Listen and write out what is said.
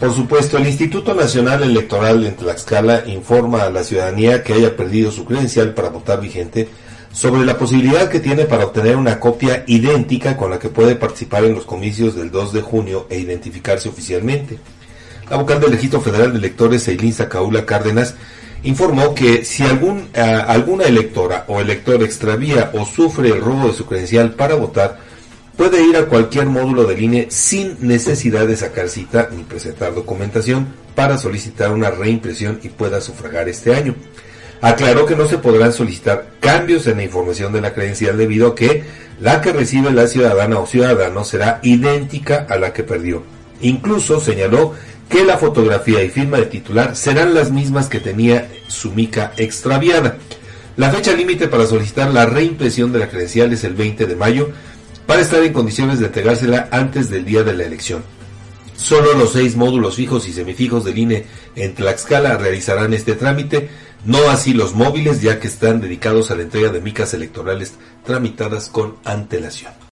Por supuesto, el Instituto Nacional Electoral en Tlaxcala informa a la ciudadanía que haya perdido su credencial para votar vigente sobre la posibilidad que tiene para obtener una copia idéntica con la que puede participar en los comicios del 2 de junio e identificarse oficialmente. La vocal del Registro Federal de Electores, Eileen Zacaula Cárdenas, informó que si algún, eh, alguna electora o elector extravía o sufre el robo de su credencial para votar, puede ir a cualquier módulo del INE sin necesidad de sacar cita ni presentar documentación para solicitar una reimpresión y pueda sufragar este año. Aclaró que no se podrán solicitar cambios en la información de la credencial debido a que la que recibe la ciudadana o ciudadano será idéntica a la que perdió. Incluso señaló que la fotografía y firma de titular serán las mismas que tenía su mica extraviada. La fecha límite para solicitar la reimpresión de la credencial es el 20 de mayo para estar en condiciones de entregársela antes del día de la elección. Solo los seis módulos fijos y semifijos del INE en Tlaxcala realizarán este trámite, no así los móviles ya que están dedicados a la entrega de micas electorales tramitadas con antelación.